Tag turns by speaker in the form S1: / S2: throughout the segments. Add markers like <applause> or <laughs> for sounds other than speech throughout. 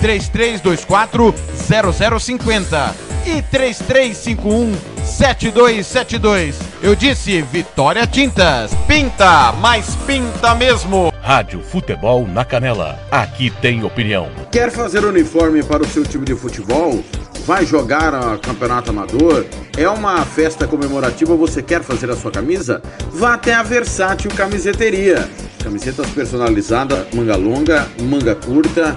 S1: 3324 0050 e 3351 7272. Eu disse Vitória Tintas. Pinta, mas pinta mesmo.
S2: Rádio Futebol na Canela. Aqui tem opinião.
S3: Quer fazer uniforme para o seu time de futebol? Vai jogar a campeonato amador? É uma festa comemorativa, você quer fazer a sua camisa? Vá até a Versátil Camiseteria. Camisetas personalizadas, manga longa, manga curta,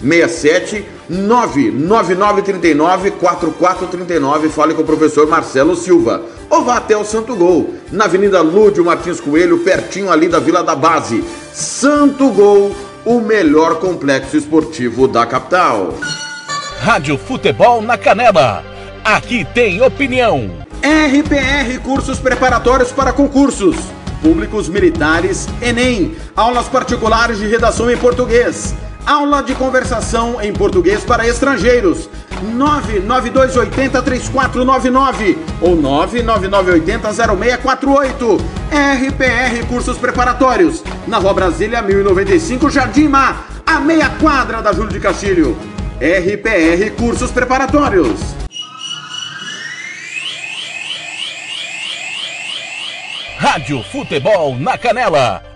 S3: 67 99939 4439. Fale com o professor Marcelo Silva. Ou vá até o Santo Gol, na Avenida Lúdio Martins Coelho, pertinho ali da Vila da Base. Santo Gol, o melhor complexo esportivo da capital.
S2: Rádio Futebol na Canela. Aqui tem opinião.
S3: RPR Cursos Preparatórios para Concursos. Públicos Militares, Enem. Aulas particulares de redação em português. Aula de conversação em português para estrangeiros. 992803499 ou 999800648. RPR Cursos Preparatórios. Na Rua Brasília 1095, Jardim Mar, a meia quadra da Júlio de Castilho. RPR Cursos Preparatórios.
S2: Rádio Futebol na Canela.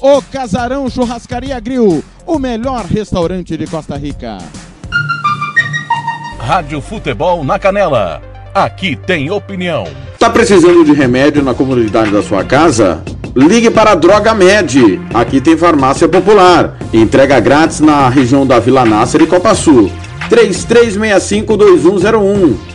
S1: O Casarão Churrascaria Grill, o melhor restaurante de Costa Rica.
S2: Rádio Futebol na Canela. Aqui tem opinião.
S3: Tá precisando de remédio na comunidade da sua casa? Ligue para a Droga Med. Aqui tem farmácia popular. Entrega grátis na região da Vila Nácer e Copa Sul. 3365-2101.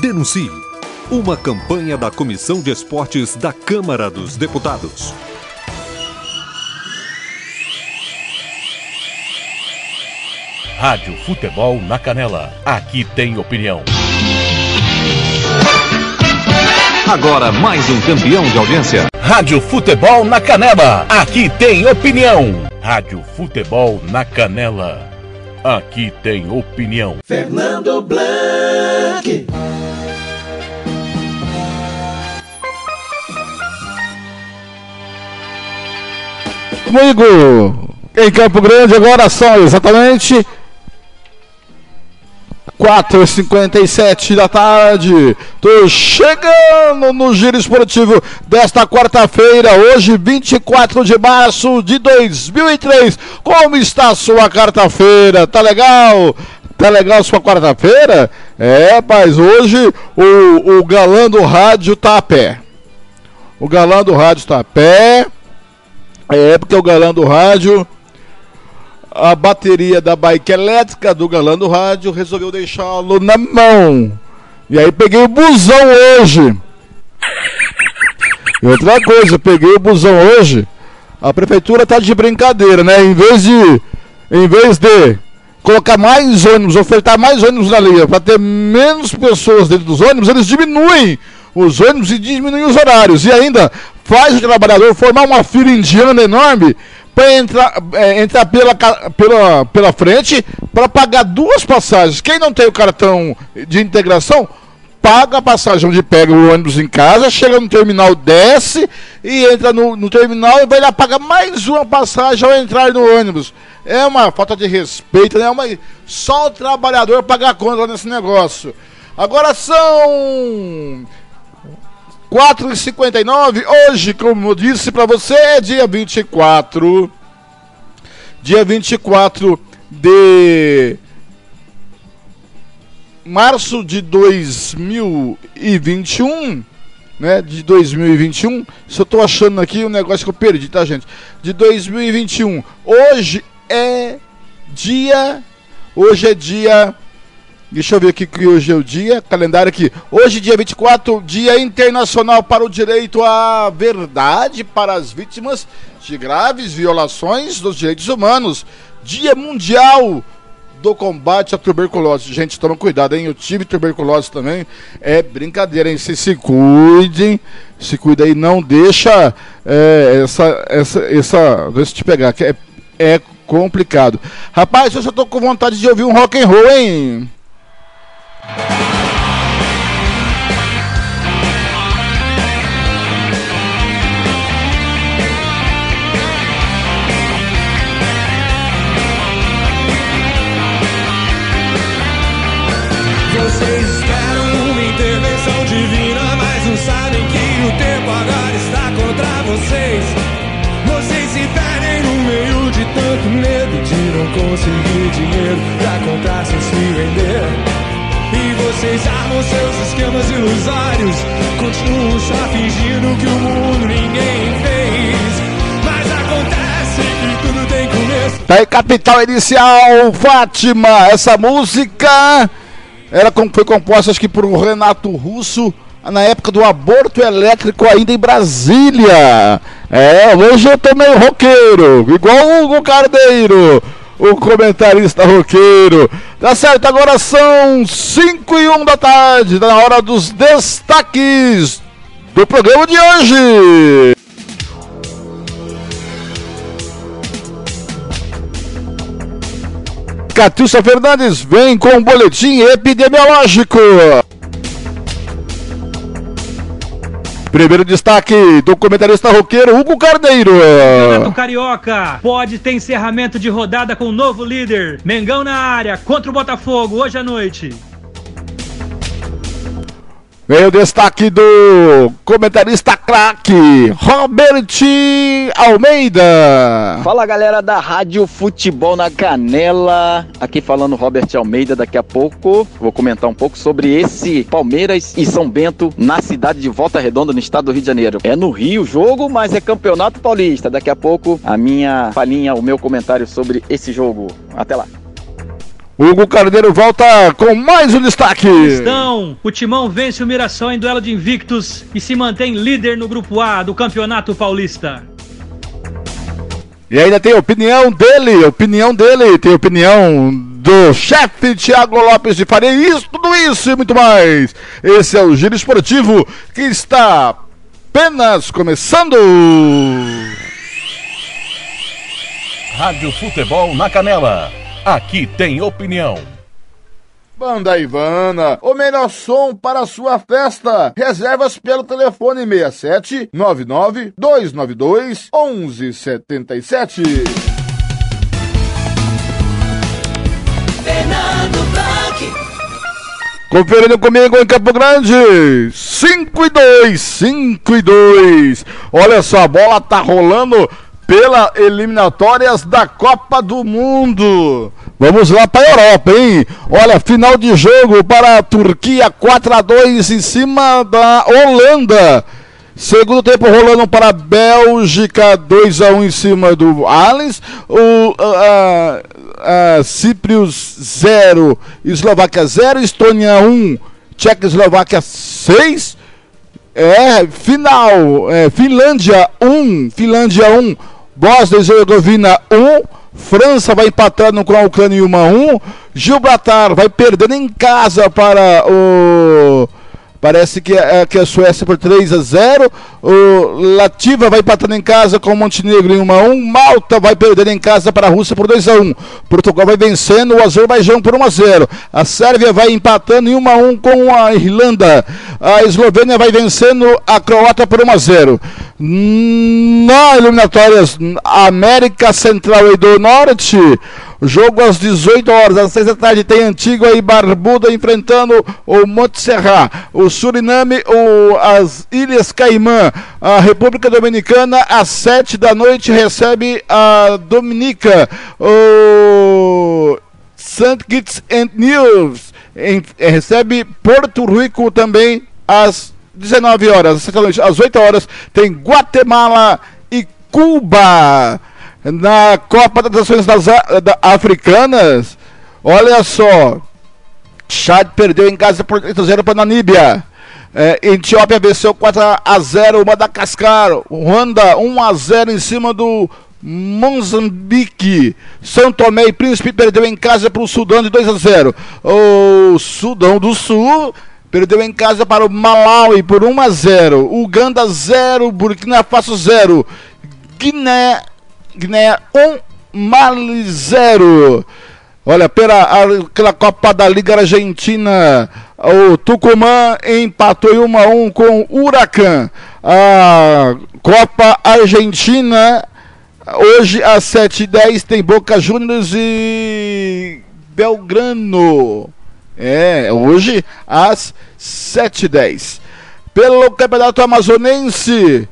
S4: Denuncie. Uma campanha da Comissão de Esportes da Câmara dos Deputados.
S2: Rádio Futebol na Canela. Aqui tem opinião.
S4: Agora mais um campeão de audiência.
S2: Rádio Futebol na Canela. Aqui tem opinião. Rádio Futebol na Canela. Aqui tem opinião.
S5: Fernando Blanc.
S6: Comigo, em Campo Grande, agora são exatamente 4h57 da tarde. Tô chegando no giro esportivo desta quarta-feira, hoje 24 de março de 2003. Como está a sua quarta-feira? Tá legal? Tá legal sua quarta-feira? É, mas hoje o, o galã do rádio tá a pé. O galã do rádio tá a pé. É porque o galã do rádio a bateria da bike elétrica do galã do rádio resolveu deixá-lo na mão. E aí peguei o busão hoje. E outra coisa, peguei o busão hoje. A prefeitura tá de brincadeira, né? Em vez de em vez de colocar mais ônibus, ofertar mais ônibus na linha para ter menos pessoas dentro dos ônibus, eles diminuem os ônibus e diminuem os horários. E ainda faz o trabalhador formar uma fila indiana enorme para entrar, é, entrar pela, pela, pela frente para pagar duas passagens. Quem não tem o cartão de integração, paga a passagem onde pega o ônibus em casa, chega no terminal, desce e entra no, no terminal e vai lá pagar mais uma passagem ao entrar no ônibus. É uma falta de respeito, né? Uma, só o trabalhador pagar conta nesse negócio. Agora são 4h59. Hoje, como eu disse para você, é dia 24. Dia 24 de março de 2021. Né, de 2021. Se eu tô achando aqui um negócio que eu perdi, tá, gente? De 2021. Hoje é dia. Hoje é dia Deixa eu ver aqui que hoje é o dia, calendário aqui. Hoje, dia 24, Dia Internacional para o Direito à Verdade para as Vítimas de Graves Violações dos Direitos Humanos. Dia Mundial do Combate à Tuberculose. Gente, toma cuidado, hein? Eu tive tuberculose também. É brincadeira, hein? Se se cuidem, se cuida aí, não deixa é, essa, essa, essa, deixa eu te pegar, que é, é complicado. Rapaz, eu já tô com vontade de ouvir um rock and roll, hein?
S7: Conseguir dinheiro pra comprar sem se vender. E vocês armam seus esquemas ilusórios. Continuam só fingindo que o mundo ninguém fez. Mas acontece que tudo tem começo.
S6: Tá aí, Capital Inicial, Fátima. Essa música era, foi composta, acho que por Renato Russo na época do aborto elétrico ainda em Brasília. É, hoje eu tô meio roqueiro, igual o Hugo Cardeiro o comentarista roqueiro. Tá certo, agora são 5 e 1 da tarde, tá na hora dos destaques do programa de hoje. Catiúcia Fernandes vem com um boletim epidemiológico. Primeiro destaque do comentarista roqueiro Hugo Carneiro.
S8: Campeonato Carioca pode ter encerramento de rodada com o novo líder. Mengão na área contra o Botafogo hoje à noite.
S6: Vem o destaque do comentarista craque, Robert Almeida.
S9: Fala galera da Rádio Futebol na Canela. Aqui falando Robert Almeida. Daqui a pouco vou comentar um pouco sobre esse Palmeiras e São Bento na cidade de Volta Redonda, no estado do Rio de Janeiro. É no Rio o jogo, mas é campeonato paulista. Daqui a pouco a minha falinha, o meu comentário sobre esse jogo. Até lá.
S6: Hugo Carneiro volta com mais um destaque.
S8: Então, o Timão vence o Mirassol em duelo de invictos e se mantém líder no grupo A do Campeonato Paulista.
S6: E ainda tem opinião dele, opinião dele, tem opinião do chefe Thiago Lopes de Faria. Isso, tudo isso e muito mais. Esse é o Giro Esportivo que está apenas começando.
S2: Rádio Futebol na Canela. Aqui tem opinião.
S6: Banda Ivana, o melhor som para a sua festa. Reservas pelo telefone 67 99 292 1177.
S5: Fernando Blanc.
S6: Conferindo comigo em Campo Grande, 5 e 2, 5 e 2. Olha só, a bola tá rolando pela eliminatórias da Copa do Mundo. Vamos lá para a Europa, hein? Olha, final de jogo para a Turquia 4 a 2 em cima da Holanda. Segundo tempo rolando para a Bélgica 2 a 1 em cima do Alens. O uh, uh, Ciprius 0, Eslováquia 0, Estônia 1, Tchecoslováquia 6. É, final, é, Finlândia 1, Finlândia 1, Bósnia e Herzegovina 1, França vai empatando com a Ucrânia 1 a 1, Gibraltar vai perdendo em casa para o Parece que é, que a Suécia por 3 a 0. O Lativa vai empatando em casa com o Montenegro em 1 a 1. Malta vai perdendo em casa para a Rússia por 2 a 1. Portugal vai vencendo o Azerbaijão por 1 a 0. A Sérvia vai empatando em 1 a 1 com a Irlanda. A Eslovênia vai vencendo a Croácia por 1 a 0. Na eliminatórias América Central e do Norte, Jogo às 18 horas, às 6 da tarde, tem Antigua e Barbuda enfrentando o Monte Serra, o Suriname, o, as Ilhas Caimã, a República Dominicana, às 7 da noite, recebe a Dominica, o St. Kitts and News, em, recebe Porto Rico também às 19 horas, às 8 horas, tem Guatemala e Cuba na Copa das Nações das, da, Africanas. Olha só. Chad perdeu em casa por 3 a 0 para a Namíbia. É, Etiópia venceu 4 a 0 Madagascar. Ruanda 1 a 0 em cima do Moçambique. São Tomé e Príncipe perdeu em casa para o Sudão de 2 a 0. O Sudão do Sul perdeu em casa para o Malawi por 1 a 0. Uganda 0, Burkina Faso 0. Guiné Guiné 1, Mali 0. Olha, pela aquela Copa da Liga Argentina, o Tucumã empatou em 1 a 1 com o Huracan. A Copa Argentina, hoje às 7h10 tem Boca Juniors e Belgrano. É, hoje às 7h10. Pelo Campeonato Amazonense,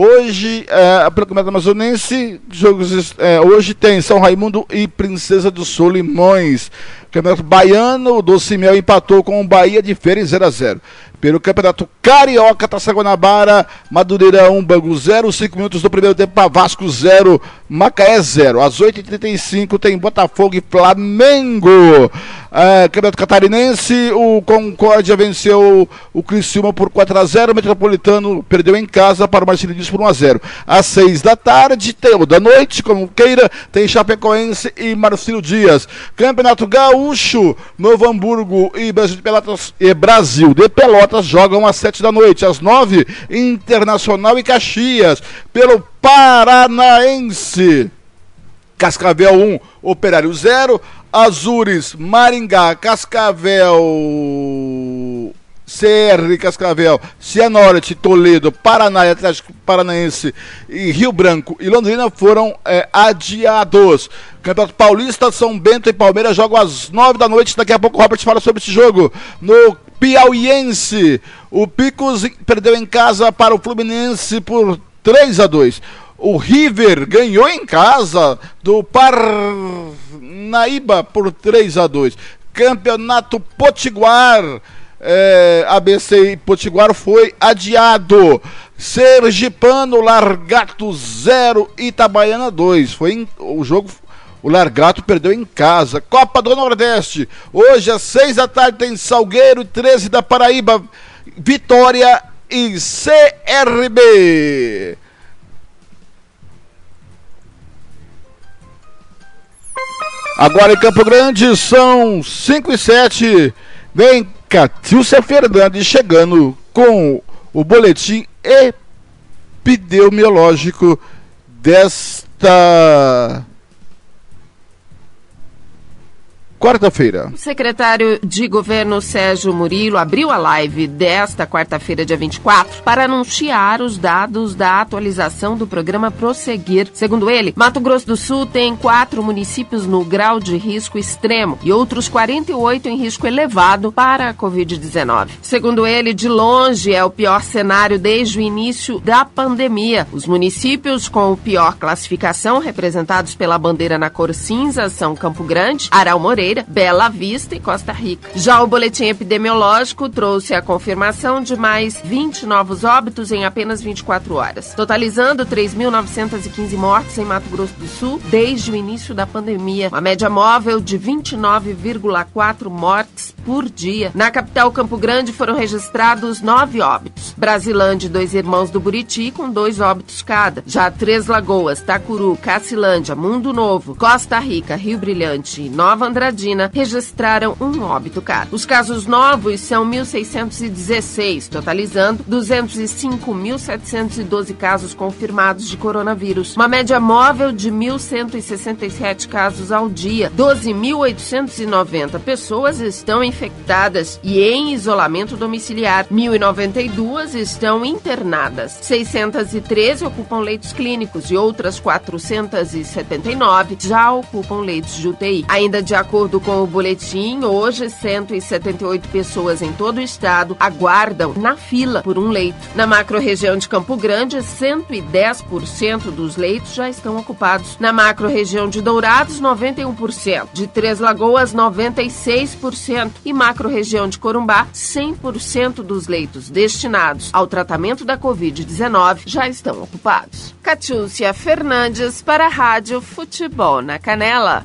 S6: Hoje, é, pelo Campeonato Amazonense, jogos, é, hoje tem São Raimundo e Princesa do Solimões. Campeonato Baiano, o Doce Mel empatou com o Bahia de Feira 0 a 0 pelo Campeonato Carioca, Taça Guanabara, Madureira 1, Bangu 0, 5 minutos do primeiro tempo para Vasco 0, Macaé 0. Às 8h35 tem Botafogo e Flamengo. É, Campeonato Catarinense, o Concórdia venceu o Criciúma por 4 x 0 o Metropolitano perdeu em casa para o Marcelinhos por 1 x 0 Às 6 da tarde, tem, ou da noite, como queira, tem Chapecoense e Marcelo Dias. Campeonato Gaúcho, Novo Hamburgo e Brasil de Pelotas e Brasil de Pelotas jogam às 7 da noite. Às 9, Internacional e Caxias, pelo Paranaense. Cascavel 1, Operário 0. Azures, Maringá, Cascavel CR Cascavel, Cianorte, Toledo, Paraná, Atlético Paranaense e Rio Branco e Londrina foram é, adiados. Campeonato Paulista, São Bento e Palmeiras jogam às nove da noite. Daqui a pouco o Robert fala sobre esse jogo. No Piauiense, o Picos perdeu em casa para o Fluminense por 3 a 2. O River ganhou em casa do Parnaíba por 3 a 2. Campeonato Potiguar, é, ABC e Potiguar foi adiado. Sergipano, Largato 0, Itabaiana 2. Foi em, o jogo o Largato perdeu em casa. Copa do Nordeste. Hoje às 6 da tarde tem Salgueiro 13 da Paraíba. Vitória e CRB. Agora em Campo Grande são 5 e 7. Vem Catilcia Fernandes chegando com o boletim epidemiológico desta quarta-feira.
S10: O secretário de governo Sérgio Murilo abriu a live desta quarta-feira, dia 24, para anunciar os dados da atualização do programa Prosseguir. Segundo ele, Mato Grosso do Sul tem quatro municípios no grau de risco extremo e outros 48 em risco elevado para a Covid-19. Segundo ele, de longe é o pior cenário desde o início da pandemia. Os municípios com pior classificação, representados pela bandeira na cor cinza, são Campo Grande, Aral Moreira, Bela Vista e Costa Rica. Já o boletim epidemiológico trouxe a confirmação de mais 20 novos óbitos em apenas 24 horas, totalizando 3.915 mortes em Mato Grosso do Sul desde o início da pandemia, uma média móvel de 29,4 mortes por dia. Na capital Campo Grande foram registrados nove óbitos. Brasilândia e dois irmãos do Buriti com dois óbitos cada. Já Três Lagoas, Tacuru, Cacilândia, Mundo Novo, Costa Rica, Rio Brilhante e Nova Andradina registraram um óbito cada. Os casos novos são 1.616, totalizando 205.712 casos confirmados de coronavírus. Uma média móvel de 1.167 casos ao dia. 12.890 pessoas estão infectadas e em isolamento domiciliar. 1.092 estão internadas. 613 ocupam leitos clínicos e outras 479 já ocupam leitos de UTI. Ainda de acordo acordo com o boletim, hoje 178 pessoas em todo o estado aguardam na fila por um leito. Na macro-região de Campo Grande, 110% dos leitos já estão ocupados. Na macro-região de Dourados, 91%. De Três Lagoas, 96%. E macro-região de Corumbá, 100% dos leitos destinados ao tratamento da Covid-19 já estão ocupados. Catiúcia Fernandes para a Rádio Futebol na Canela.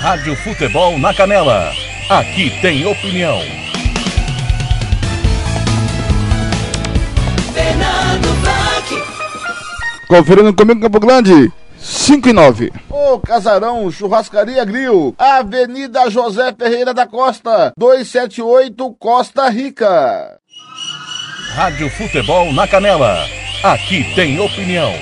S2: Rádio Futebol na Canela. Aqui tem opinião.
S6: Fernando Blanc. Conferindo comigo Campo Grande. 5 e 9. Ô Casarão, Churrascaria Grill, Avenida José Ferreira da Costa, 278 Costa Rica.
S2: Rádio Futebol na Canela. Aqui tem opinião.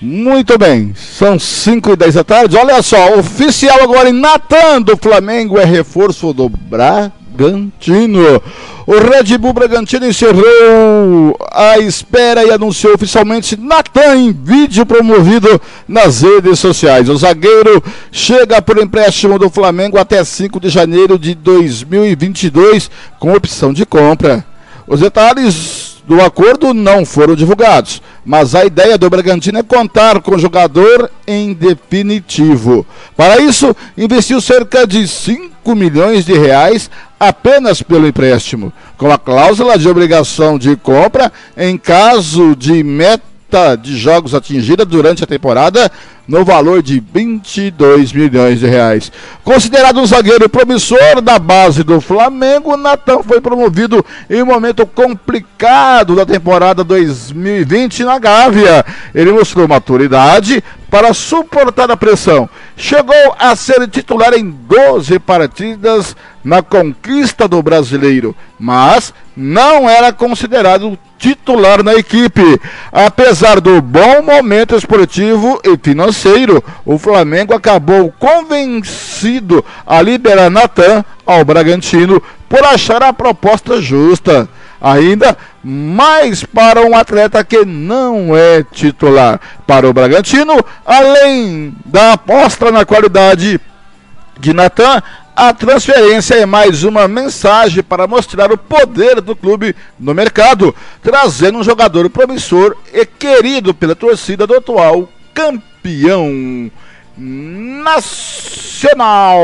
S6: Muito bem, são 5 e 10 da tarde. Olha só, oficial agora em Natan do Flamengo é reforço do Bragantino. O Red Bull Bragantino encerrou a espera e anunciou oficialmente Natan em vídeo promovido nas redes sociais. O zagueiro chega por empréstimo do Flamengo até 5 de janeiro de 2022 com opção de compra. Os detalhes do acordo não foram divulgados, mas a ideia do Bragantino é contar com o jogador em definitivo. Para isso, investiu cerca de 5 milhões de reais apenas pelo empréstimo, com a cláusula de obrigação de compra em caso de meta de jogos atingida durante a temporada no valor de 22 milhões de reais. Considerado um zagueiro promissor da base do Flamengo, Natan foi promovido em um momento complicado da temporada 2020 na Gávea. Ele mostrou maturidade para suportar a pressão. Chegou a ser titular em 12 partidas na conquista do brasileiro, mas não era considerado titular na equipe. Apesar do bom momento esportivo e financeiro, o Flamengo acabou convencido a liberar Natan ao Bragantino por achar a proposta justa. Ainda mais para um atleta que não é titular. Para o Bragantino, além da aposta na qualidade de Natan, a transferência é mais uma mensagem para mostrar o poder do clube no mercado, trazendo um jogador promissor e querido pela torcida do atual campeão nacional.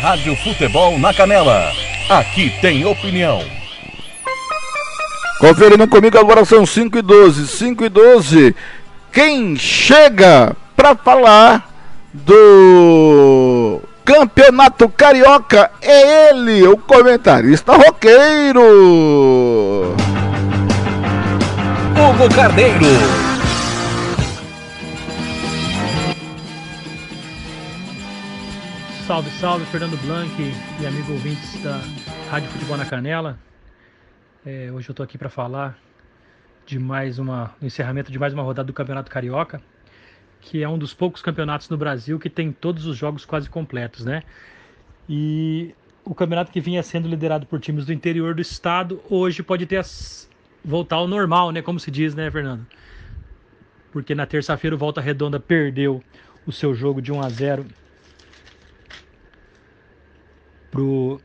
S2: Rádio Futebol na Canela. Aqui tem opinião.
S6: Conferindo comigo agora são 5 e 12. 5 e 12. Quem chega para falar do Campeonato Carioca é ele, o comentarista roqueiro.
S2: Hugo Carneiro.
S8: Salve, salve, Fernando Blanc e amigo ouvintes da Rádio Futebol na Canela. É, hoje eu estou aqui para falar de mais uma, encerramento de mais uma rodada do Campeonato Carioca, que é um dos poucos campeonatos no Brasil que tem todos os jogos quase completos, né? E o campeonato que vinha sendo liderado por times do interior do estado, hoje pode ter as, voltar ao normal, né? Como se diz, né, Fernando? Porque na terça-feira o Volta Redonda perdeu o seu jogo de 1 a 0 pro,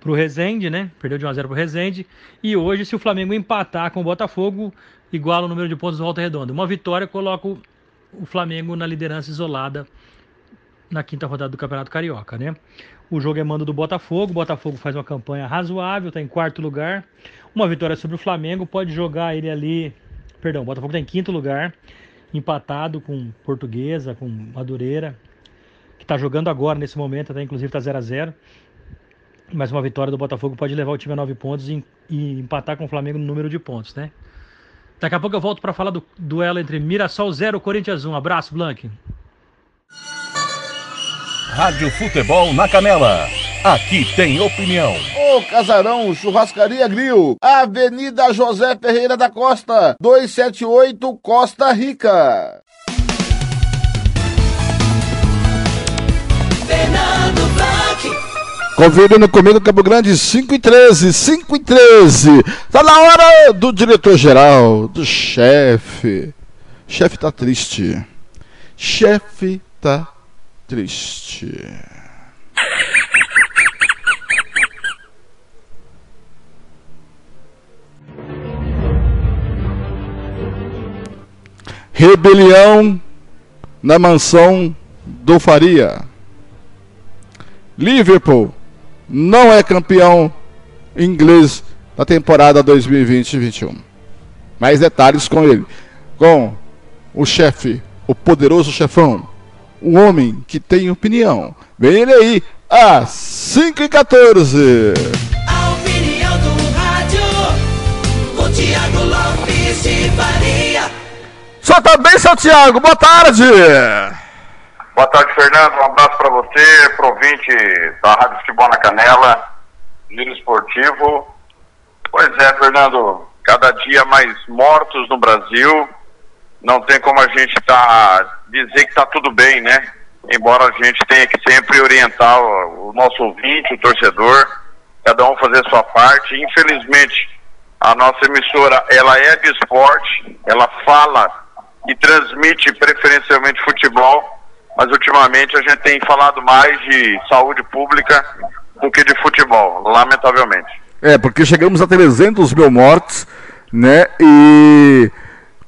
S8: pro Rezende, né? Perdeu de 1 a 0 pro Rezende. E hoje, se o Flamengo empatar com o Botafogo, iguala o número de pontos do Volta Redonda. Uma vitória coloca o, Flamengo na liderança isolada na quinta rodada do Campeonato Carioca, né? O jogo é mando do Botafogo. O Botafogo faz uma campanha razoável, está em quarto lugar. Uma vitória sobre o Flamengo pode jogar ele ali. Perdão, o Botafogo está em quinto lugar, empatado com Portuguesa, com Madureira, que está jogando agora nesse momento, até inclusive está 0 a 0 Mas uma vitória do Botafogo pode levar o time a 9 pontos e, e empatar com o Flamengo no número de pontos, né? Daqui a pouco eu volto para falar do duelo entre Mirassol 0 e Corinthians 1. Abraço, Blank.
S2: Rádio Futebol na Canela. Aqui tem opinião.
S6: Ô Casarão Churrascaria Grill, Avenida José Ferreira da Costa, 278 Costa Rica.
S5: Fernando Blanc.
S6: Conferindo comigo Campo Grande 5 e 13, 5 e 13. Tá na hora do diretor-geral, do chefe. Chefe tá triste. Chefe tá triste. Rebelião na mansão do Faria. Liverpool não é campeão inglês da temporada 2020-21. Mais detalhes com ele. Com o chefe, o poderoso chefão, o homem que tem opinião. Vem ele aí, às 5 e 14
S5: A opinião do rádio. O Tiago Lopes de Faria.
S6: Só também, seu Thiago, boa tarde!
S11: Boa tarde, Fernando. Um abraço para você, pro ouvinte da Rádio Futebol na Canela, Giro Esportivo. Pois é, Fernando, cada dia mais mortos no Brasil. Não tem como a gente tá, dizer que está tudo bem, né? Embora a gente tenha que sempre orientar o, nosso ouvinte, o torcedor, cada um fazer a sua parte. Infelizmente, a nossa emissora, ela é de esporte, ela fala e transmite preferencialmente futebol, mas ultimamente a gente tem falado mais de saúde pública do que de futebol, lamentavelmente.
S6: É, porque chegamos a 300 mil mortes, né? E.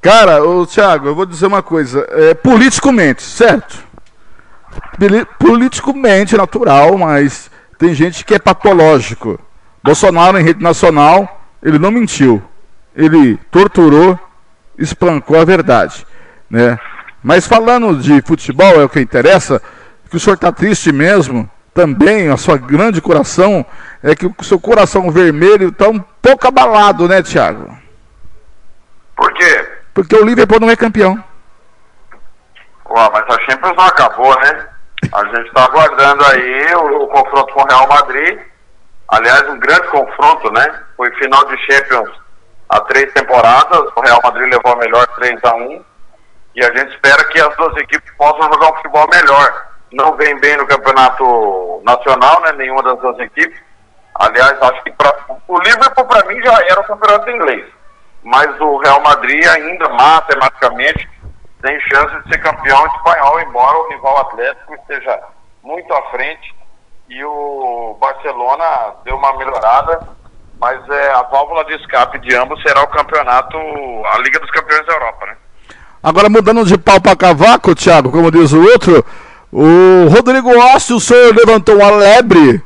S6: Cara, ô Thiago, eu vou dizer uma coisa. É, politicamente, certo? Poli- Politicamente natural, mas tem gente que é patológico. Bolsonaro, em rede nacional, ele não mentiu. Ele torturou, espancou a verdade, né? Mas falando de futebol, é o que interessa, que o senhor está triste mesmo, também, a sua grande coração, é que o seu coração vermelho está um pouco abalado, né, Thiago?
S11: Por quê?
S6: Porque o Liverpool não é campeão.
S11: Ué, mas a Champions não acabou, né? A gente está aguardando aí o, o confronto com o Real Madrid. Aliás, um grande confronto, né? Foi final de Champions há três temporadas. O Real Madrid levou a melhor 3 a 1 E a gente espera que as duas equipes possam jogar um futebol melhor. não vem bem no campeonato nacional, né? Nenhuma das duas equipes. Aliás, acho que pra, o Liverpool para mim já era o campeonato inglês, mas o Real Madrid ainda matematicamente tem chance de ser campeão espanhol, embora o rival Atlético esteja muito à frente e o Barcelona deu uma melhorada, mas é, a válvula de escape de ambos será o campeonato, a Liga dos Campeões da Europa, né?
S6: Agora mudando de pau para cavaco, Thiago, como diz o outro, o Rodrigo Ócio, o senhor levantou uma lebre,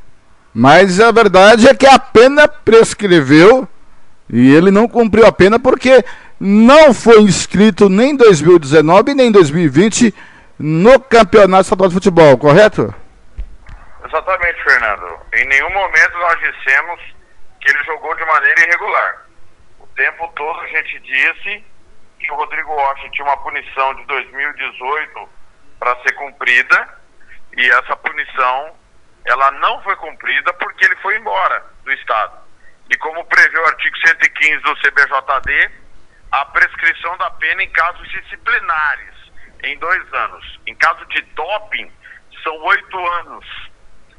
S6: mas a verdade é que a pena prescreveu e ele não cumpriu a pena porque não foi inscrito nem em 2019 nem em 2020 no Campeonato Estadual de Futebol, correto?
S11: Exatamente, Fernando. Em nenhum momento nós dissemos que ele jogou de maneira irregular. O tempo todo a gente disse que o Rodrigo Rocha tinha uma punição de 2018 para ser cumprida e essa punição ela não foi cumprida porque ele foi embora do estado. E como prevê o artigo 115 do CBJD, a prescrição da pena em casos disciplinares em dois anos. Em caso de doping, são oito anos.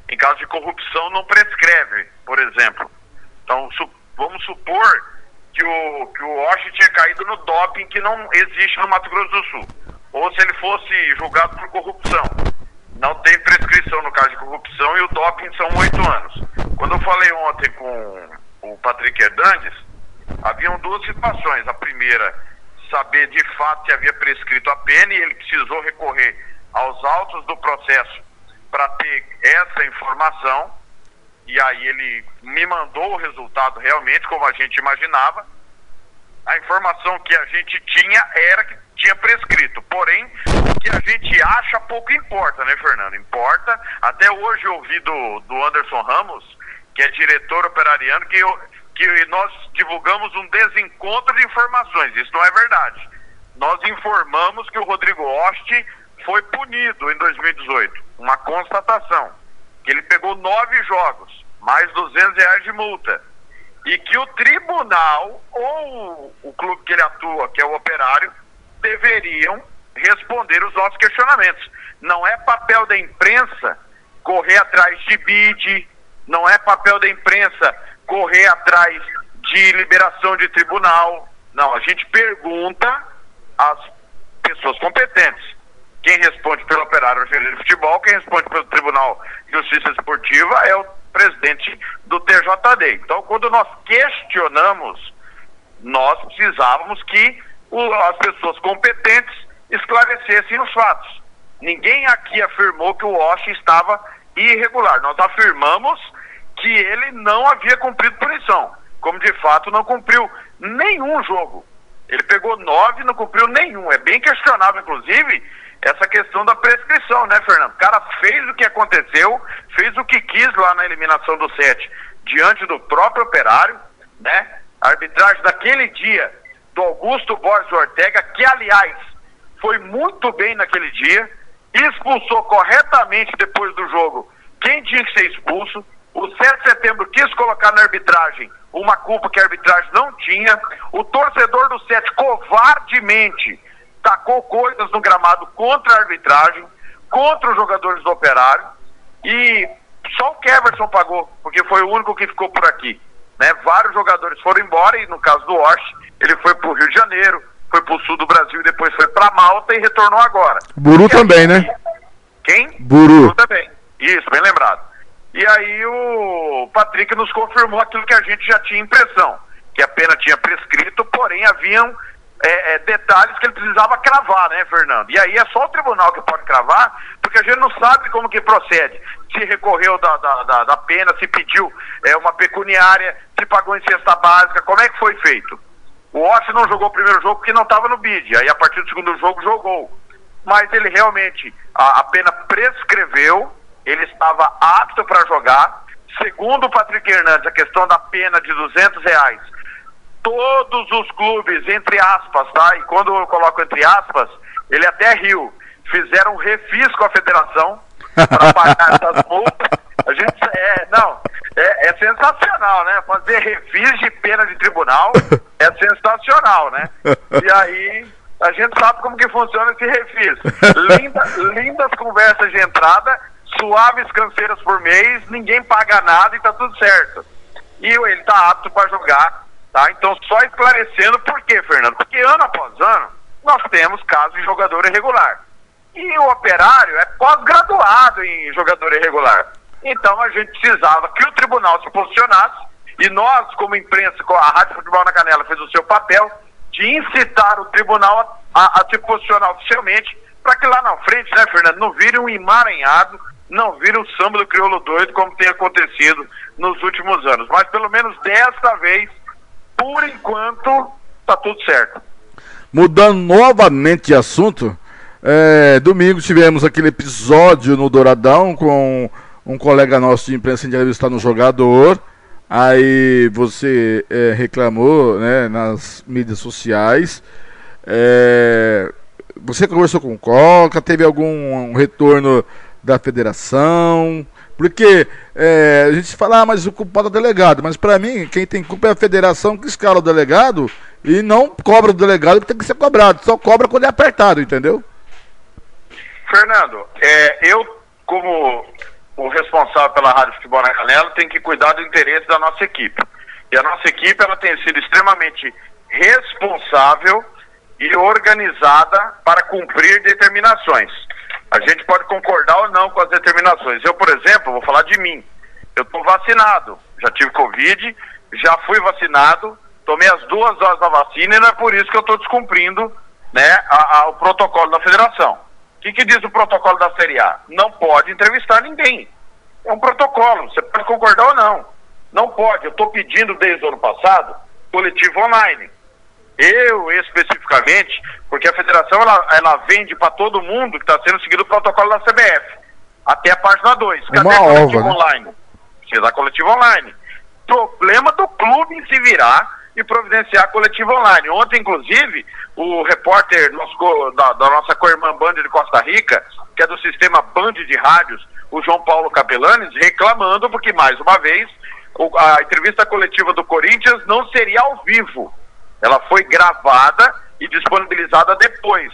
S11: Em caso de corrupção, não prescreve, por exemplo. Então, su vamos supor que o, que o Osh tinha caído no doping que não existe no Mato Grosso do Sul. Ou se ele fosse julgado por corrupção. Não tem prescrição no caso de corrupção e o doping são oito anos. Quando eu falei ontem com o Patrick Hernandes, haviam duas situações. A primeira, saber de fato se havia prescrito a pena e ele precisou recorrer aos autos do processo para ter essa informação. E aí ele me mandou o resultado realmente, como a gente imaginava. A informação que a gente tinha era que tinha prescrito. Porém, o que a gente acha pouco importa, né, Fernando? Importa. Até hoje eu ouvi do, do Anderson Ramos, que é diretor operariano, que, eu, que nós divulgamos um desencontro de informações. Isso não é verdade. Nós informamos que o Rodrigo Oste foi punido em 2018. Uma constatação. Que ele pegou nove jogos, mais 200 reais de multa. E que o tribunal ou o clube que ele atua, que é o operário, deveriam responder os nossos questionamentos. Não é papel da imprensa correr atrás de bid, não é papel da imprensa correr atrás de liberação de tribunal. Não, a gente pergunta às pessoas competentes. Quem responde pelo operário o gerente de futebol, quem responde pelo Tribunal de Justiça Esportiva é o presidente do TJD. Então, quando nós questionamos, nós precisávamos que o, as pessoas competentes esclarecessem os fatos. Ninguém aqui afirmou que o Osh estava irregular. Nós afirmamos que ele não havia cumprido punição, como de fato não cumpriu nenhum jogo. Ele pegou nove e não cumpriu nenhum. É bem questionável, inclusive, essa questão da prescrição, né, Fernando? O cara fez o que aconteceu, fez o que quis lá na eliminação do sete, diante do próprio operário, né? A arbitragem daquele dia do Augusto Borges Ortega, que aliás foi muito bem naquele dia, expulsou corretamente depois do jogo quem tinha que ser expulso. O 7 de setembro quis colocar na arbitragem uma culpa que a arbitragem não tinha. O torcedor do 7 covardemente tacou coisas no gramado contra a arbitragem, contra os jogadores do operário. E só o Keverson pagou, porque foi o único que ficou por aqui. Né? Vários jogadores foram embora, e no caso do Osh, ele foi para o Rio de Janeiro, foi para o sul do Brasil e depois foi para Malta e retornou agora.
S6: Buru também, né?
S11: Quem?
S6: Buru.
S11: Buru também. Isso, bem lembrado. E aí o Patrick nos confirmou aquilo que a gente já tinha impressão, que a pena tinha prescrito, porém haviam é, é, detalhes que ele precisava cravar, né, Fernando? E aí é só o tribunal que pode cravar, porque a gente não sabe como que procede. Se recorreu da, da, da, da pena, se pediu é, uma pecuniária, se pagou em cesta básica, como é que foi feito? O Ossi não jogou o primeiro jogo porque não estava no bid, aí a partir do segundo jogo jogou. Mas ele realmente, a, a pena prescreveu, ele estava apto para jogar. Segundo o Patrick Hernandes, a questão da pena de 200 reais, todos os clubes, entre aspas, tá? E quando eu coloco entre aspas, ele até riu, fizeram refis com a federação <laughs> para pagar essas multas. A gente, é, não, é, é, sensacional, né? Fazer refis de pena de tribunal <laughs> é sensacional, né? E aí A gente sabe como que funciona esse refis. Linda, <laughs> lindas conversas de entrada, suaves canseiras por mês, ninguém paga nada e tá tudo certo. E ele tá apto para jogar, tá? Então, só esclarecendo por quê, Fernando? Porque ano após ano, nós temos casos de jogador irregular. E o operário é pós-graduado em jogador irregular. Então a gente precisava que o tribunal se posicionasse e nós, como imprensa, com a Rádio Futebol na Canela, fez o seu papel de incitar o tribunal a, a se posicionar oficialmente para que lá na frente, né, Fernando, não vire um emaranhado, não vire um samba do crioulo doido como tem acontecido nos últimos anos. Mas pelo menos desta vez, por enquanto, tá tudo certo.
S6: Mudando novamente de assunto, é, domingo tivemos aquele episódio no Douradão com um colega nosso de imprensa entrevistando um jogador. Aí você é, reclamou né, nas mídias sociais. É, você conversou com o Coca, teve algum um retorno da federação? Porque é, a gente fala, ah, mas o culpado é o delegado. Mas para mim, quem tem culpa é a federação que escala o delegado e não cobra o delegado que tem que ser cobrado. Só cobra quando é apertado, entendeu?
S11: Fernando, é, eu, como o responsável pela Rádio Futebol na Canela, tenho que cuidar do interesse da nossa equipe. E a nossa equipe ela tem sido extremamente responsável e organizada para cumprir determinações. A gente pode concordar ou não com as determinações. Eu, por exemplo, vou falar de mim. Eu estou vacinado, já tive Covid, já fui vacinado, tomei as duas doses da vacina e não é por isso que eu estou descumprindo né, a, a, o protocolo da federação. O que, que diz o protocolo da Série A? Não pode entrevistar ninguém. É um protocolo, você pode concordar ou não. Não pode. Eu estou pedindo desde o ano passado coletivo online. Eu, especificamente, porque a federação ela, ela vende para todo mundo que está sendo seguido o protocolo da CBF. Até a página 2. Cadê
S6: Uma
S11: a coletivo
S6: ova, né?
S11: online? Precisa da coletivo online. Problema do clube em se virar e providenciar coletivo online. Ontem, inclusive, o repórter nosso da, da nossa co-irmã Band de Costa Rica, que é do sistema Band de rádios, o João Paulo Capelanes, reclamando porque, mais uma vez, o- a entrevista coletiva do Corinthians não seria ao vivo. Ela foi gravada e disponibilizada depois.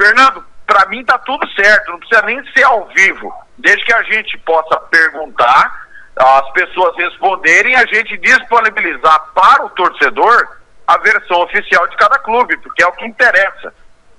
S11: Fernando, para mim tá tudo certo, não precisa nem ser ao vivo. Desde que a gente possa perguntar, as pessoas responderem, a gente disponibilizar para o torcedor a versão oficial de cada clube, porque é o que interessa.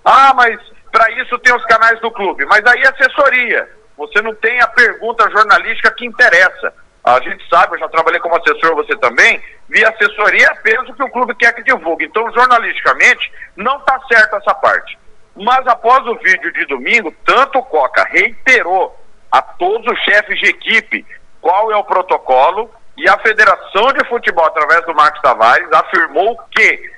S11: Ah, mas para isso tem os canais do clube. Mas aí é assessoria. Você não tem a pergunta jornalística que interessa. A gente sabe, eu já trabalhei como assessor, você também, via assessoria é apenas o que o clube quer que divulgue. Então, jornalisticamente, não está certa essa parte. Mas após o vídeo de domingo, tanto o Coca reiterou a todos os chefes de equipe qual é o protocolo e a Federação de Futebol, através do Marcos Tavares, afirmou que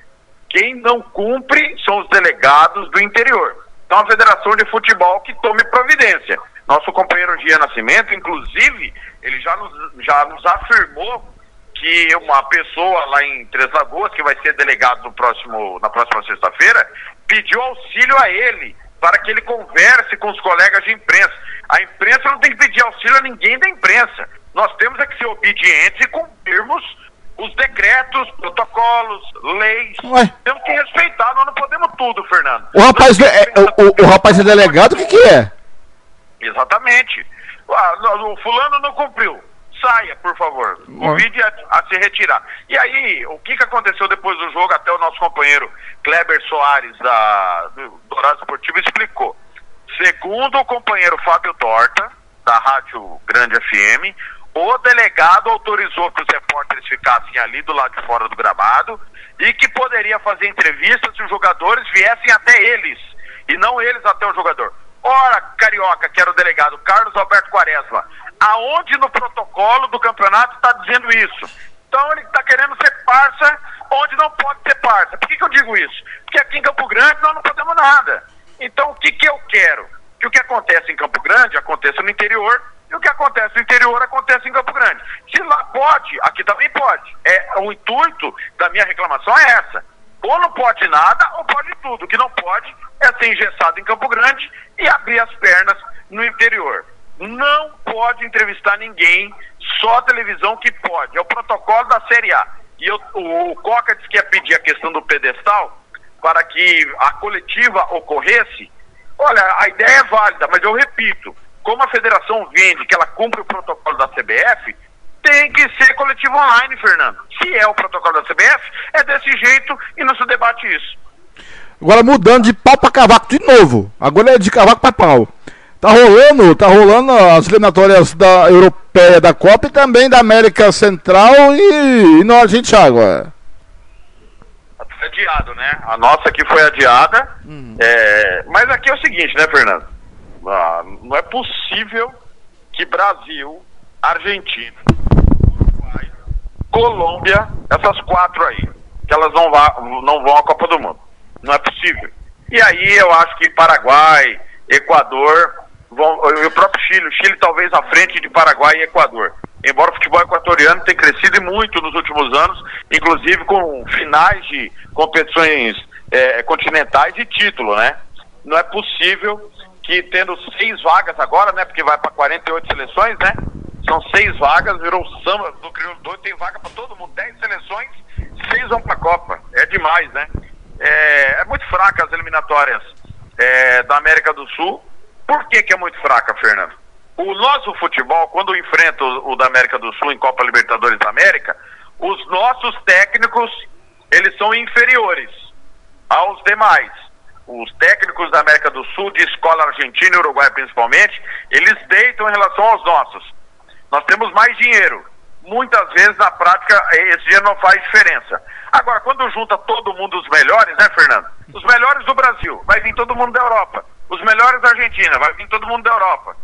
S11: quem não cumpre são os delegados do interior. Então a Federação de Futebol que tome providência. Nosso companheiro Gia Nascimento, inclusive, ele já nos, já nos afirmou que uma pessoa lá em Três Lagoas, que vai ser delegado no próximo, na próxima sexta-feira, pediu auxílio a ele para que ele converse com os colegas de imprensa. A imprensa não tem que pedir auxílio a ninguém da imprensa. Nós temos é que ser obedientes e cumprirmos os decretos, protocolos, leis.
S6: Ué.
S11: Temos que respeitar, nós não podemos tudo, Fernando.
S6: O rapaz, é, é- o, o- o rapaz é delegado, o que, que é?
S11: Exatamente. Ah, o fulano não cumpriu. Saia, por favor. Convide a, a se retirar. E aí, o que, que aconteceu depois do jogo? Até o nosso companheiro Kleber Soares, da, do Dourado Esportivo, explicou. Segundo o companheiro Fábio Torta, da Rádio Grande FM, o delegado autorizou que os repórteres ficassem ali do lado de fora do gramado e que poderia fazer entrevistas se os jogadores viessem até eles e não eles até o jogador. Ora, Carioca, que era o delegado Carlos Alberto Quaresma, aonde no protocolo do campeonato está dizendo isso? Então ele está querendo ser parça onde não pode ser parça. Por que, que eu digo isso? Porque aqui em Campo Grande nós não podemos nada. Então o que, que eu quero? Que o que acontece em Campo Grande aconteça no interior e o que acontece no interior acontece em Campo Grande. Se lá pode, aqui também pode. É, o intuito da minha reclamação é essa. Ou não pode nada, ou pode tudo. O que não pode é ser engessado em Campo Grande e abrir as pernas no interior. Não pode entrevistar ninguém, só a televisão que pode. É o protocolo da Série A. E eu- o, o Coca disse que ia pedir a questão do pedestal. Para que a coletiva ocorresse, olha, a ideia é válida, mas eu repito, como a federação vende que ela cumpre o protocolo da CBF, tem que ser coletivo online, Fernando. Se é o protocolo da CBF, é desse jeito e não se debate isso.
S6: Agora mudando de pau pra cavaco de novo. Agora é de cavaco pra pau. Tá rolando, tá rolando as eliminatórias da europeia da Copa e também da América Central e, e Norte, Thiago. é.
S11: Foi adiado, né? A nossa aqui foi adiada. É, mas aqui é o seguinte, né, Fernando? Ah, não é possível que Brasil, Argentina, Uruguai, Colômbia, essas quatro aí, que elas não, vá, não vão à Copa do Mundo. Não é possível. E aí eu acho que Paraguai, Equador, vão, o próprio Chile, Chile talvez à frente de Paraguai e Equador. Embora o futebol equatoriano tenha crescido muito nos últimos anos, inclusive com finais de competições eh, continentais e título, né? Não é possível que tendo seis vagas agora, né? Porque vai para 48 seleções, né? São seis vagas, virou samba do Crioulo doido, tem vaga para todo mundo, dez seleções, seis vão para a Copa. É demais, né? É, é muito fraca as eliminatórias é, da América do Sul. Por que, que é muito fraca, Fernando? O nosso futebol, quando enfrenta o, o da América do Sul em Copa Libertadores da América, os nossos técnicos, eles são inferiores aos demais. Os técnicos da América do Sul, de escola argentina e uruguaia principalmente, eles deitam em relação aos nossos. Nós temos mais dinheiro. Muitas vezes, na prática, esse dinheiro não faz diferença. Agora, quando junta todo mundo os melhores, né, Fernando? Os melhores do Brasil, vai vir todo mundo da Europa. Os melhores da Argentina, vai vir todo mundo da Europa.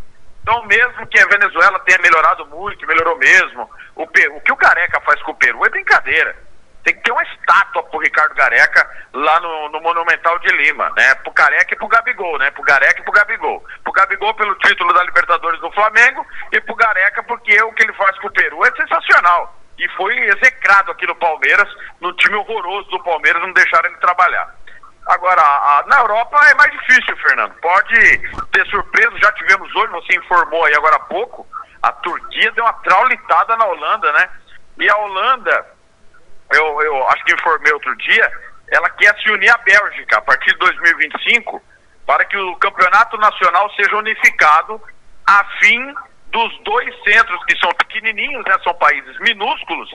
S11: Então, mesmo que a Venezuela tenha melhorado muito, melhorou mesmo, o, Peru, o que o Gareca faz com o Peru é brincadeira. Tem que ter uma estátua pro Ricardo Gareca lá no, no Monumental de Lima, né? Pro Careca e pro Gabigol, né? Pro Gareca e pro Gabigol. Pro Gabigol pelo título da Libertadores do Flamengo e pro Gareca porque o que ele faz com o Peru é sensacional. E foi execrado aqui no Palmeiras, no time horroroso do Palmeiras, não deixaram ele trabalhar. Agora, a- na Europa é mais difícil, Fernando. Pode ter surpresa, já tivemos hoje, você informou aí agora há pouco, a Turquia deu uma traulitada na Holanda, né? E a Holanda, eu, eu acho que informei outro dia, ela quer se unir à Bélgica a partir de 2025 para que o campeonato nacional seja unificado a fim dos dois centros que são pequenininhos, né? São países minúsculos.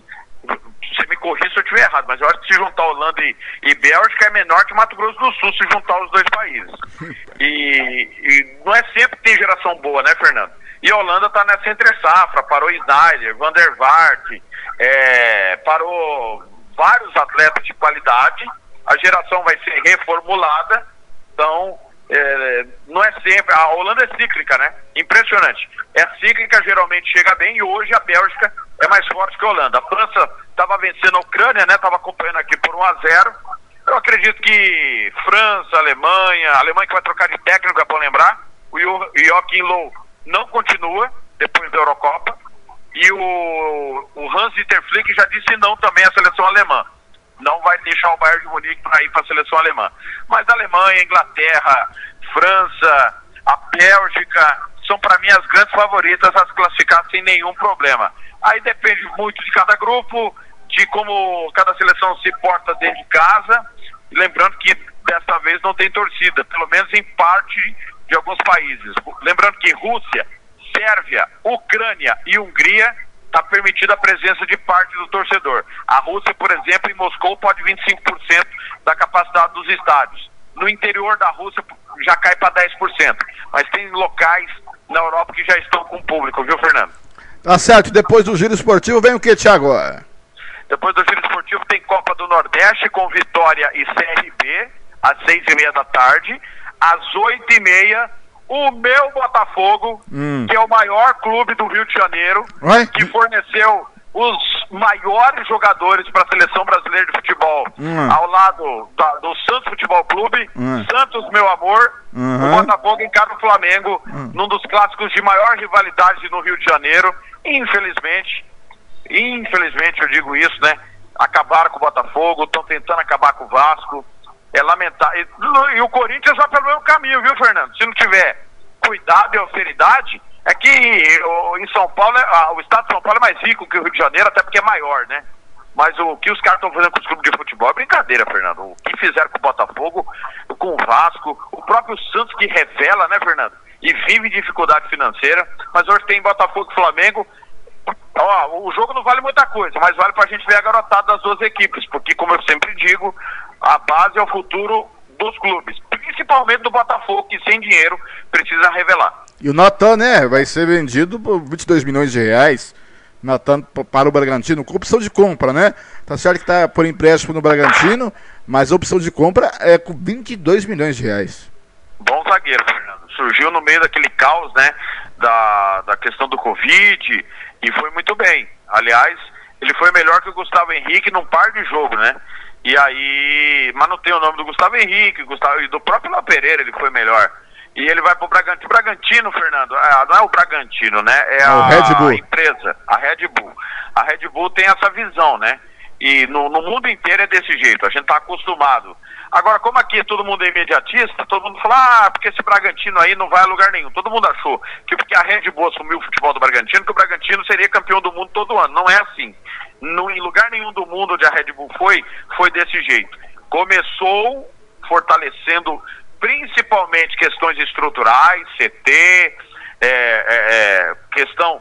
S11: Você me corrija se eu estiver errado, mas eu acho que se juntar Holanda e, e Bélgica é menor que Mato Grosso do Sul se juntar os dois países. E, e não é sempre que tem geração boa, né, Fernando? E a Holanda está nessa entre safra, parou Snyder, Van der Vaart, é, parou vários atletas de qualidade, a geração vai ser reformulada, então é, não é sempre, a Holanda é cíclica, né? Impressionante. É cíclica, geralmente chega bem e hoje a Bélgica é mais forte que a Holanda. A França estava vencendo a Ucrânia, né? Estava acompanhando aqui por 1 a 0 Eu acredito que França, Alemanha, Alemanha que vai trocar de técnico, é bom lembrar, o Jo- Joachim Low não continua depois da Eurocopa. E o, o Hans-Dieter Flick já disse não também à seleção alemã. Não vai deixar o Bayern de Munique para ir para a seleção alemã. Mas Alemanha, Inglaterra, França, a Bélgica são para mim as grandes favoritas a se classificar sem nenhum problema. Aí depende muito de cada grupo, de como cada seleção se porta dentro de casa. Lembrando que dessa vez não tem torcida, pelo menos em parte de alguns países. Lembrando que Rússia, Sérvia, Ucrânia e Hungria está permitida a presença de parte do torcedor. A Rússia, por exemplo, em Moscou pode 25% da capacidade dos estádios. No interior da Rússia já cai para 10%. Mas tem locais na Europa que já estão com público, viu, Fernando?
S6: Tá certo, depois do giro esportivo vem o que, Thiago?
S11: Depois do giro esportivo tem Copa do Nordeste com Vitória e CRB, às seis e meia da tarde. Às oito e meia, o meu Botafogo,
S6: Hum.
S11: que é o maior clube do Rio de Janeiro, que forneceu os maiores jogadores para a seleção brasileira de futebol,
S6: Hum.
S11: ao lado da- do Santos Futebol Clube,
S6: Hum.
S11: Santos, meu amor,
S6: Uhum.
S11: o Botafogo encara o Flamengo
S6: Hum.
S11: num dos clássicos de maior rivalidade no Rio de Janeiro. Infelizmente, infelizmente eu digo isso, né? Acabaram com o Botafogo, estão tentando acabar com o Vasco. É lamentável. E, e o Corinthians vai pelo mesmo caminho, viu, Fernando? Se não tiver cuidado e austeridade, é que em São Paulo, é- o estado de São Paulo é mais rico que o Rio de Janeiro, até porque é maior, né? Mas o que os caras estão fazendo com os clubes de futebol é brincadeira, Fernando. O que fizeram com o Botafogo, com o Vasco, o próprio Santos que revela, né, Fernando? E vive dificuldade financeira. Mas hoje tem Botafogo e Flamengo. Ó, o jogo não vale muita coisa, mas vale pra gente ver a garotada das duas equipes. Porque, como eu sempre digo, a base é o futuro dos clubes. Principalmente do Botafogo, que sem dinheiro precisa revelar.
S6: E o Natan, né, vai ser vendido por 22 milhões de reais. Natan para o Bragantino, com opção de compra, né? Tá certo que tá por empréstimo no Bragantino, mas a opção de compra é com 22 milhões de reais.
S11: Bom zagueiro, Fernando. Surgiu no meio daquele caos, né? Da, da questão do Covid e foi muito bem. Aliás, ele foi melhor que o Gustavo Henrique num par de jogo, né? E aí. Mas não tem o nome do Gustavo Henrique, Gustavo, e do próprio Léo Pereira ele foi melhor. E ele vai pro Bragantino. Bragantino, Fernando, ah, não é o Bragantino, né? É
S6: É
S11: a
S6: Bull.
S11: empresa, a Red Bull. A Red Bull tem essa visão, né? E no, no mundo inteiro é desse jeito, a gente tá acostumado. Agora, como aqui todo mundo é imediatista, todo mundo fala, ah, porque esse Bragantino aí não vai a lugar nenhum. Todo mundo achou que porque a Red Bull assumiu o futebol do Bragantino, que o Bragantino seria campeão do mundo todo ano. Não é assim. No, em lugar nenhum do mundo onde a Red Bull foi, foi desse jeito. Começou fortalecendo principalmente questões estruturais, CT, é, é, é, questão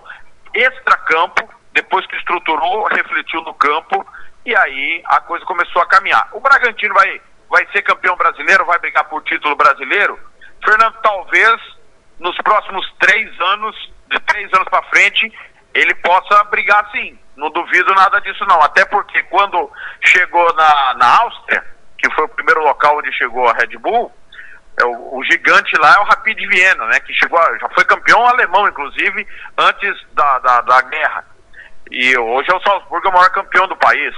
S11: extracampo, depois que estruturou, refletiu no campo, e aí a coisa começou a caminhar. O Bragantino vai, vai ser campeão brasileiro, vai brigar por título brasileiro? Fernando, talvez nos próximos três anos, de três anos para frente, ele possa brigar sim. Não duvido nada disso não. Até porque quando chegou na, na Áustria, que foi o primeiro local onde chegou a Red Bull, é o, o gigante lá é o Rapid Viena, né? Que chegou, a- já foi campeão alemão, inclusive, antes da, da, da guerra. E hoje é o Salzburgo o maior campeão do país.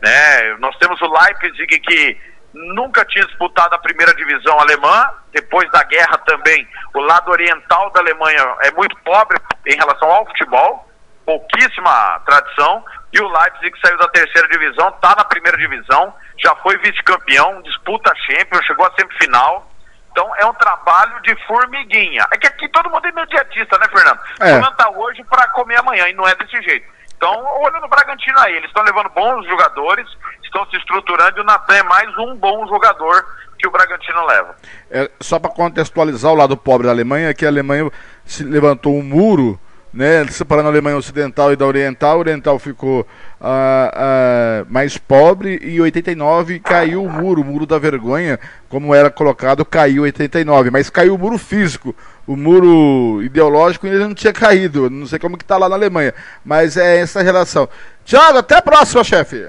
S11: Né? Nós temos o Leipzig que nunca tinha disputado a primeira divisão alemã, depois da guerra também. O lado oriental da Alemanha é muito pobre em relação ao futebol, pouquíssima tradição. E o Leipzig saiu da terceira divisão, está na primeira divisão, já foi vice-campeão, disputa a Champions, chegou à semifinal. Então é um trabalho de formiguinha. É que aqui todo mundo é imediatista, né, Fernando?
S6: É.
S11: Fulano tá hoje para comer amanhã e não é desse jeito. Então, olha no Bragantino aí, eles estão levando bons jogadores, estão se estruturando e o Natan é mais um bom jogador que o Bragantino leva.
S6: É, só para contextualizar o lado pobre da Alemanha, que a Alemanha se levantou um muro, né, separando a Alemanha Ocidental e da Oriental. A Oriental ficou ah, ah, mais pobre e em 89 caiu o muro, o muro da vergonha, como era colocado, caiu em 89, mas caiu o muro físico. O muro ideológico ainda não tinha caído, não sei como que tá lá na Alemanha, mas é essa relação. Tiago, até a próxima, chefe.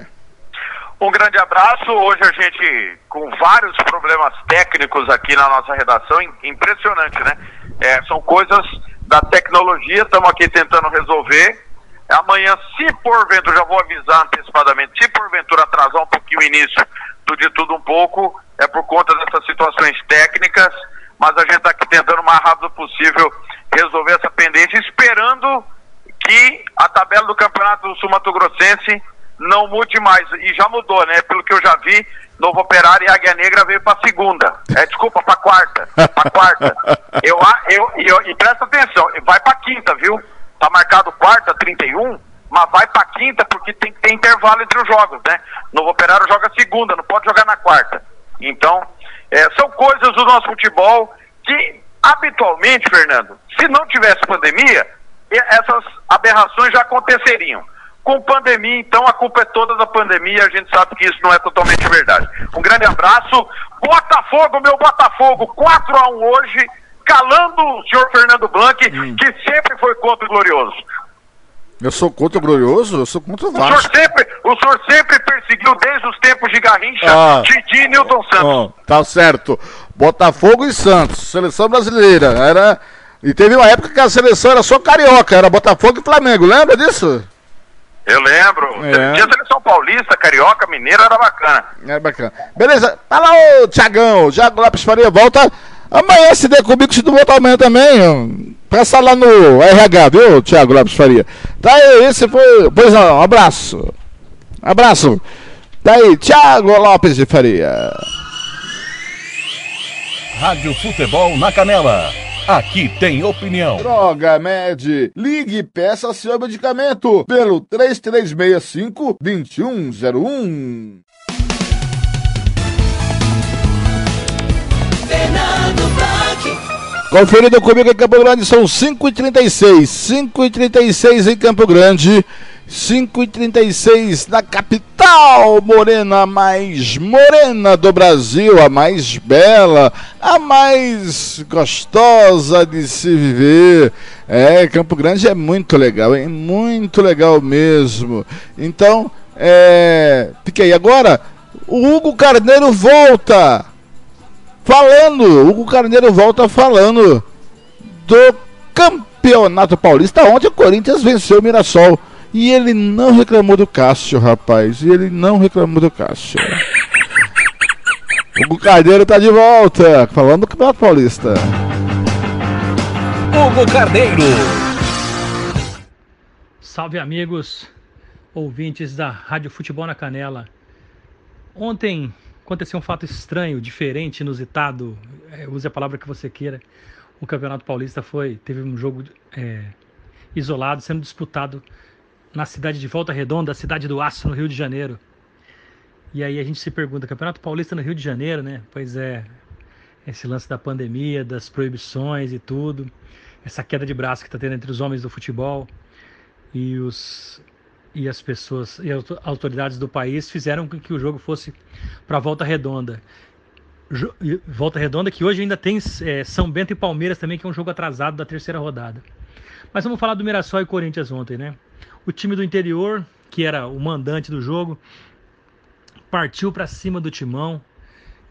S11: Um grande abraço. Hoje a gente, com vários problemas técnicos aqui na nossa redação, im- impressionante, né? É, são coisas da tecnologia, estamos aqui tentando resolver. Amanhã, se porventura, já vou avisar antecipadamente, se porventura atrasar um pouquinho o início do de tudo um pouco, é por conta dessas situações técnicas, mas a gente está aqui tentando o mais rápido possível resolver essa pendência, esperando que a tabela do Campeonato do Sul Mato Grossense não mude mais. E já mudou, né? Pelo que eu já vi, Novo Operário e Águia Negra veio para segunda. É, desculpa, para quarta. Para quarta. <laughs> Eu, eu, eu, e presta atenção, vai para quinta, viu? Tá marcado quarta, 31, mas vai para quinta porque tem que ter intervalo entre os jogos, né? Novo Operário joga segunda, não pode jogar na quarta. Então, é, são coisas do nosso futebol que, habitualmente, Fernando, se não tivesse pandemia, essas aberrações já aconteceriam. Com pandemia, então, a culpa é toda da pandemia, a gente sabe que isso não é totalmente verdade. Um grande abraço. Botafogo, meu Botafogo, 4 a 1 hoje, calando o senhor Fernando Blanc, que sempre foi contra o Glorioso.
S6: Eu sou contra o Glorioso? Eu sou contra o
S11: O senhor
S6: Vasco.
S11: sempre, o senhor sempre perseguiu desde os tempos de Garrincha,
S6: Ah.
S11: Didi e Newton Santos.
S6: Ó, tá certo. Botafogo e Santos, seleção brasileira. Era. E teve uma época que a seleção era só carioca, era Botafogo e Flamengo, lembra disso?
S11: Eu lembro.
S6: É.
S11: Tinha seleção paulista, carioca, mineira, era bacana.
S6: É bacana. Beleza, fala ô Tiagão, Thiago Lopes Faria volta amanhã se der comigo, se não voltar amanhã também. Peça lá no RH, viu, Thiago Lopes Faria? Tá aí, esse foi. Pois não, um abraço. Abraço. Tá aí, Thiago Lopes de Faria.
S2: Rádio Futebol na Canela. aqui tem opinião.
S6: Droga Med, ligue e peça seu medicamento pelo 3365 2101.
S5: Fernando Blanc.
S6: Conferido comigo em Campo Grande, são 5h36. 5h36 em Campo Grande. 5h36 na capital morena, mais morena do Brasil, a mais bela, a mais gostosa de se viver. É, Campo Grande é muito legal, é muito legal mesmo. Então, é. Fiquei agora. O Hugo Carneiro volta falando. Hugo Carneiro volta falando do Campeonato Paulista. Ontem o Corinthians venceu o Mirassol. E ele não reclamou do Cássio, rapaz. E ele não reclamou do Cássio. Hugo Carneiro tá de volta, falando do Campeonato Paulista.
S2: Hugo Carneiro.
S8: Salve amigos, ouvintes da Rádio Futebol na Canela. Ontem aconteceu um fato estranho, diferente, inusitado, é, use a palavra que você queira. O Campeonato Paulista foi teve um jogo é, isolado sendo disputado na cidade de Volta Redonda, a cidade do Aço, no Rio de Janeiro. E aí a gente se pergunta, Campeonato Paulista no Rio de Janeiro, né? Pois é, esse lance da pandemia, das proibições e tudo, essa queda de braço que está tendo entre os homens do futebol e os e as pessoas e as autoridades do país fizeram com que o jogo fosse para Volta Redonda. Volta Redonda que hoje ainda tem é, São Bento e Palmeiras também, que é um jogo atrasado da terceira rodada. Mas vamos falar do Mirassol e Corinthians ontem, né? O time do interior, que era o mandante do jogo, partiu para cima do timão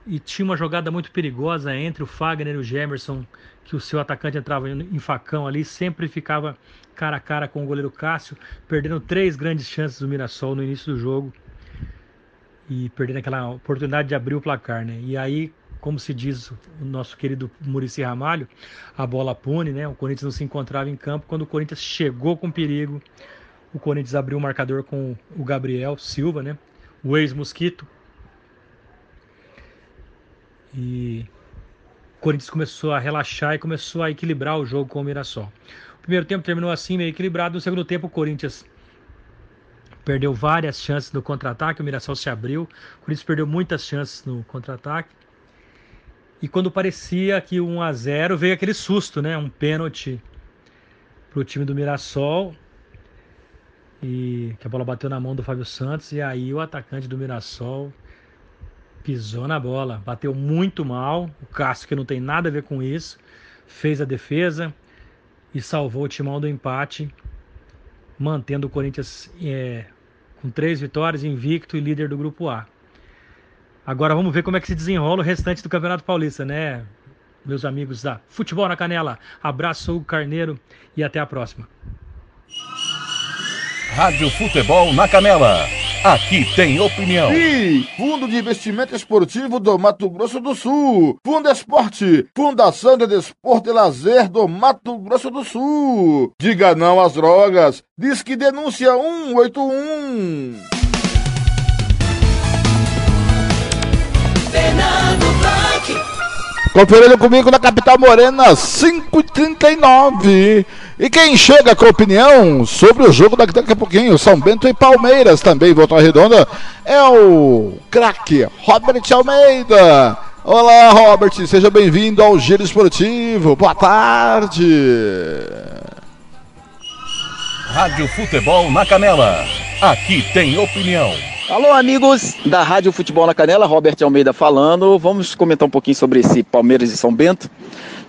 S8: e tinha uma jogada muito perigosa entre o Fagner e o Gemerson, que o seu atacante entrava em facão ali, sempre ficava cara a cara com o goleiro Cássio, perdendo três grandes chances do Mirassol no início do jogo e perdendo aquela oportunidade de abrir o placar, né? E aí, como se diz o nosso querido Murici Ramalho, a bola pune, né? O Corinthians não se encontrava em campo quando o Corinthians chegou com perigo. O Corinthians abriu o marcador com o Gabriel Silva, né? O ex-mosquito. E Corinthians começou a relaxar e começou a equilibrar o jogo com o Mirassol. O primeiro tempo terminou assim, meio equilibrado. No segundo tempo, o Corinthians perdeu várias chances no contra-ataque. O Mirassol se abriu. O Corinthians perdeu muitas chances no contra-ataque. E quando parecia que 1 a 0 veio aquele susto, né? Um pênalti para o time do Mirassol. E que a bola bateu na mão do Fábio Santos. E aí o atacante do Mirassol pisou na bola, bateu muito mal. O Cássio, que não tem nada a ver com isso, fez a defesa e salvou o timão do empate, mantendo o Corinthians é, com três vitórias, invicto e líder do grupo A. Agora vamos ver como é que se desenrola o restante do Campeonato Paulista, né? Meus amigos da Futebol na Canela. Abraço, Hugo Carneiro e até a próxima.
S2: Rádio Futebol na Canela. Aqui tem opinião.
S6: E Fundo de Investimento Esportivo do Mato Grosso do Sul. Fundo Esporte. Fundação de Desporto e Lazer do Mato Grosso do Sul. Diga não às drogas. Diz que denúncia 181.
S5: Fernando Blanc.
S6: Conferindo comigo na capital morena, 5h39. E quem chega com opinião sobre o jogo daqui, daqui a pouquinho, São Bento e Palmeiras também, Volta Redonda, é o craque Robert Almeida. Olá, Robert, seja bem-vindo ao Giro Esportivo. Boa tarde.
S2: Rádio Futebol na Canela. Aqui tem opinião.
S9: Alô, amigos da Rádio Futebol na Canela, Robert Almeida falando. Vamos comentar um pouquinho sobre esse Palmeiras e São Bento.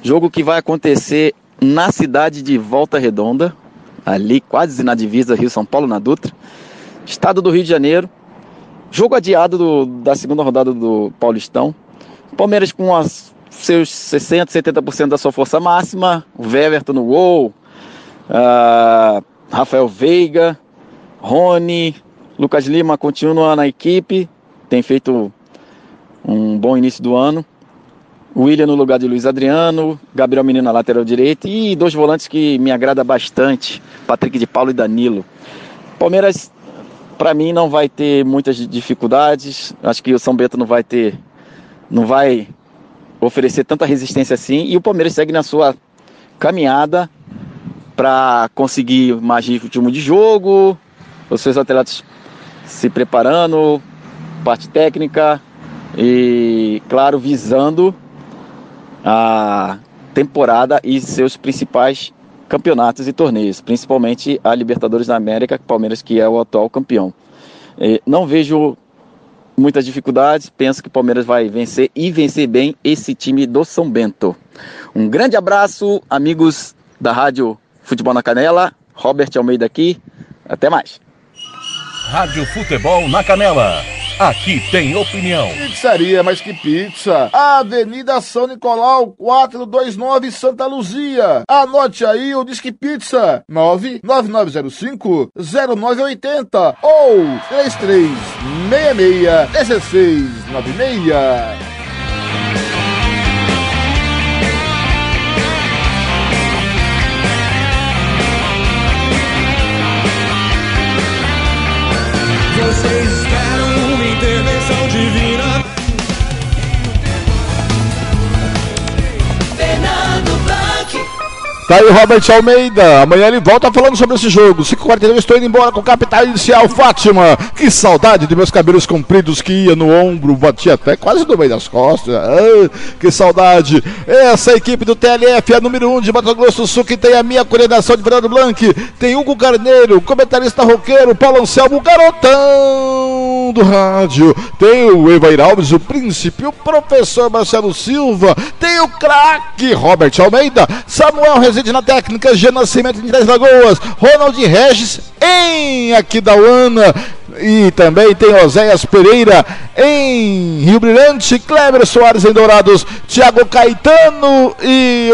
S9: Jogo que vai acontecer na cidade de Volta Redonda, ali quase na divisa Rio-São Paulo, na Dutra, estado do Rio de Janeiro. Jogo adiado do- da segunda rodada do Paulistão. Palmeiras com as, seus 60%, 70% da sua força máxima. O Weverton no gol. ah, Rafael Veiga. Rony. Lucas Lima continua na equipe. Tem feito um bom início do ano. William no lugar de Luiz Adriano, Gabriel Menino na lateral direita e dois volantes que me agrada bastante, Patrick de Paulo e Danilo. Palmeiras, para mim, não vai ter muitas dificuldades. Acho que o São Bento não vai ter, não vai oferecer tanta resistência assim. E o Palmeiras segue na sua caminhada para conseguir mais ritmo de jogo, os seus atletas se preparando, parte técnica e, claro, visando a temporada e seus principais campeonatos e torneios, principalmente a Libertadores da América, Palmeiras que é o atual campeão. Eh, Não vejo muitas dificuldades, penso que o Palmeiras vai vencer e vencer bem esse time do São Bento. Um grande abraço, amigos da Rádio Futebol na Canela, Robert Almeida aqui, até mais.
S2: Rádio Futebol na Canela. Aqui tem opinião.
S6: Pizzaria, mas que pizza! Avenida São Nicolau, 429 Santa Luzia. Anote aí o Disque Pizza, 99905-0980 ou 3366-1696.
S7: Vocês
S6: Tá aí o Robert Almeida. Amanhã ele volta falando sobre esse jogo. 5h41, estou indo embora com o capital inicial Fátima. Que saudade de meus cabelos compridos que ia no ombro, batia até quase no meio das costas. Ah, que saudade. Essa equipe do TLF, a número 1 um de Mato Grosso do Sul, que tem a minha coordenação de Fernando Blanc. Tem Hugo Carneiro, comentarista roqueiro, Paulo Anselmo, garotão do rádio. Tem o Evair Alves, o príncipe, o professor Marcelo Silva. Tem o craque Robert Almeida, Samuel Rezende na técnica, G Nascimento em Três Lagoas, Ronald Regis em Aquidauana. E também tem Oséias Pereira em Rio Brilhante, Kleber Soares em Dourados, Thiago Caetano e,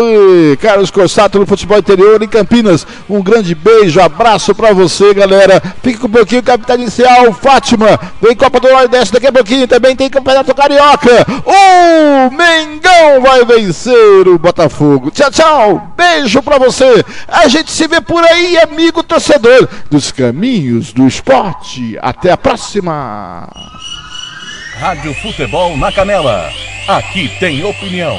S6: e Carlos Corsato no futebol interior em Campinas. Um grande beijo, abraço pra você, galera. Fique com um pouquinho, capitão inicial, Fátima. Vem Copa do Nordeste daqui a pouquinho. Também tem Campeonato Carioca. O Mengão vai vencer o Botafogo. Tchau, tchau. Beijo pra você. A gente se vê por aí, amigo torcedor dos caminhos do esporte. Até a próxima.
S2: Rádio Futebol na Canela. Aqui tem opinião.